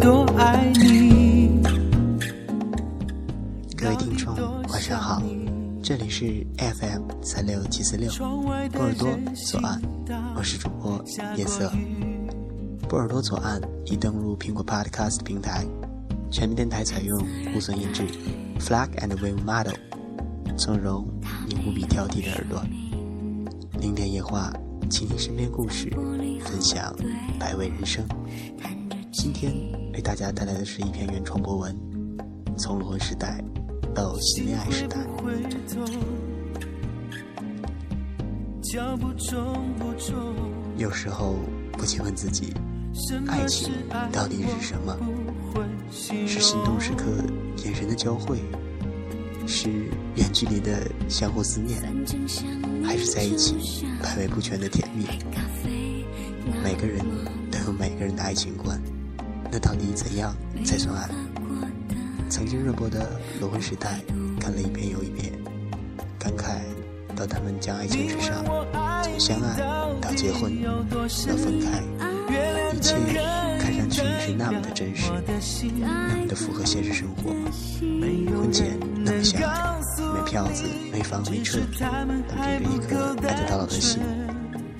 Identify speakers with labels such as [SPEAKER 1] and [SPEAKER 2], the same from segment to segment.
[SPEAKER 1] 多爱你。
[SPEAKER 2] 各位听众，晚上好，这里是 FM 三六七四六波尔多左岸，我是主播夜色。波尔多左岸已登录苹果 Podcast 平台，全面电台采用无损音质 Flag and Wave Model，从容你无比挑剔的耳朵。零点夜话，倾听身边故事，分享百味人生。今天为大家带来的是一篇原创博文，从裸婚时代到新恋爱时代。有时候不禁问自己，爱情到底是什么？是心动时刻眼神的交汇？是远距离的相互思念，还是在一起百味不全的甜蜜？每个人都有每个人的爱情观，那到底怎样才算爱？曾经热播的《裸婚时代》，看了一遍又一遍，感慨到他们将爱情纸上从相爱到结婚到分开，一切看上去是那么的真实，那么的符合现实生活。婚前那么相爱，没票子，没房没车，但凭着一颗爱得到老的心，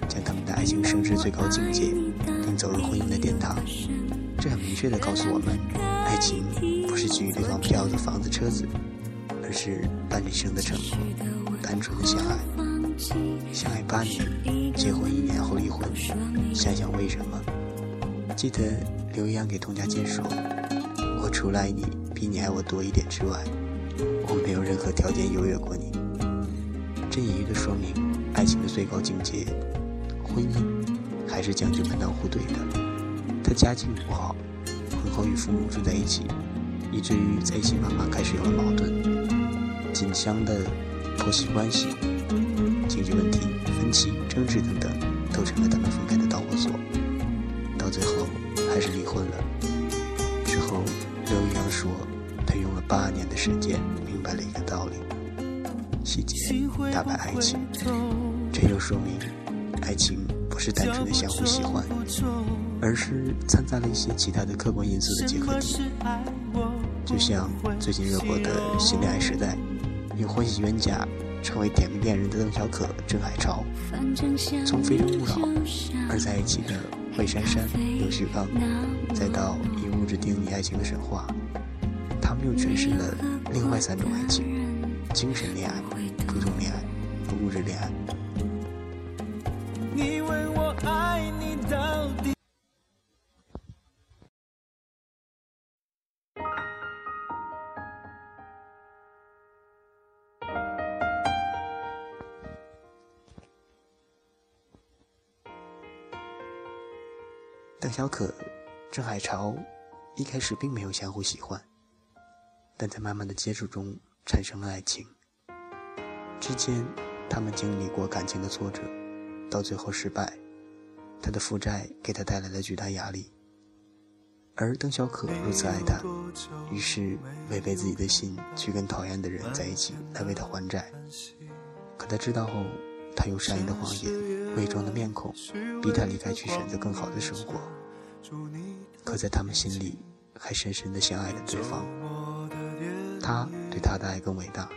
[SPEAKER 2] 将他们的爱情升至最高境界，并走入婚姻的殿堂。这很明确地告诉我们，爱情不是给予对方票子、房子、车子，而是伴一生的承诺，单纯的相爱。相爱八年，结婚一年后离婚，想想为什么？记得刘洋给佟佳婧说：“我除了爱你比你爱我多一点之外，我没有任何条件优越过你。”这隐喻的说明，爱情的最高境界，婚姻还是讲究门当户对的。他家境不好，婚后与父母住在一起，以至于在一起慢慢开始有了矛盾，紧张的婆媳关系。经济问题、分歧、争执等等，都成了他们分开的导火索。到最后，还是离婚了。之后，刘宇阳说，他用了八年的时间，明白了一个道理：细节打败爱情。这又说明，爱情不是单纯的相互喜欢，而是掺杂了一些其他的客观因素的结合体。就像最近热播的《新恋爱时代》，用欢喜冤家。成为甜蜜恋人的邓小可、郑海潮，从《非诚勿扰》而在一起的魏珊珊、刘旭刚，再到以物质定义爱情的神话，他们又诠释了另外三种爱情：精神恋爱、普通恋爱和物质恋爱。你问我爱你邓小可、郑海潮一开始并没有相互喜欢，但在慢慢的接触中产生了爱情。之间，他们经历过感情的挫折，到最后失败，他的负债给他带来了巨大压力。而邓小可如此爱他，于是违背自己的心去跟讨厌的人在一起来为他还债。可他知道后，他用善意的谎言、伪装的面孔，逼他离开，去选择更好的生活。可在他们心里，还深深的相爱着对方。他对他的爱更伟大，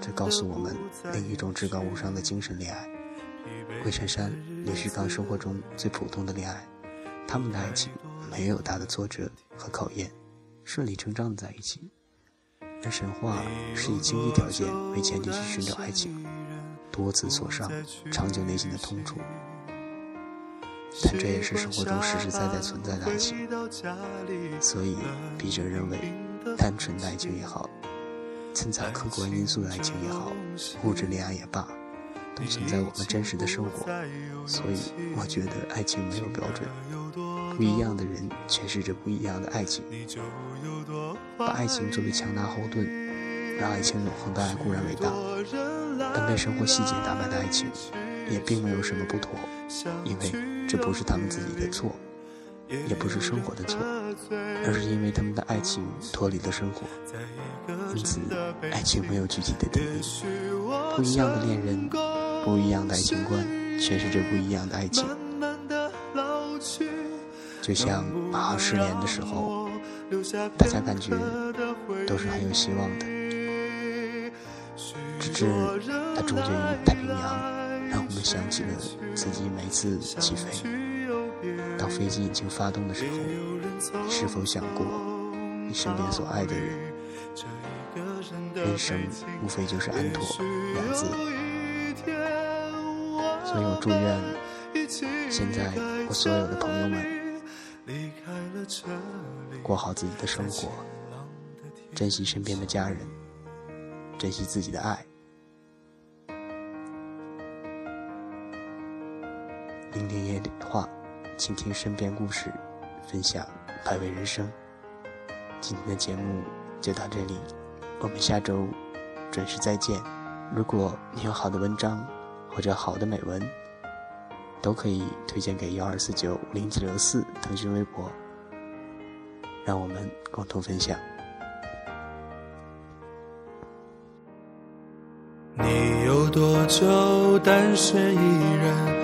[SPEAKER 2] 这告诉我们另一种至高无上的精神恋爱。魏珊珊、刘旭刚生活中最普通的恋爱，他们的爱情没有大的挫折和考验，顺理成章的在一起。而神话是以经济条件为前提去寻找爱情，多次挫伤，长久内心的痛楚。但这也是生活中实实在在存在的爱情，所以笔者认为，单纯的爱情也好，掺杂客观因素的爱情也好，物质恋爱也罢，都存在我们真实的生活。所以我觉得爱情没有标准，不一样的人诠释着不一样的爱情。把爱情作为强大后盾，让爱情永恒的爱固然伟大，但被生活细节打败的爱情，也并没有什么不妥，因为。这不是他们自己的错，也不是生活的错，而是因为他们的爱情脱离了生活。因此，爱情没有具体的定义。不一样的恋人，不一样的爱情观，诠释着不一样的爱情。就像马航失联的时候，大家感觉都是很有希望的。直至它终结于太平洋，让我们想起了自己每次起飞。当飞机引擎发动的时候，你是否想过你身边所爱的人？人生无非就是安妥两字，所以我祝愿现在我所有的朋友们过好自己的生活，珍惜身边的家人，珍惜自己的爱。聆听夜里的话，倾听身边故事，分享百味人生。今天的节目就到这里，我们下周准时再见。如果你有好的文章或者好的美文，都可以推荐给幺二四九五零九六四腾讯微博，让我们共同分享。
[SPEAKER 1] 你有多久单身一人？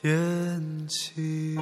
[SPEAKER 1] 天气。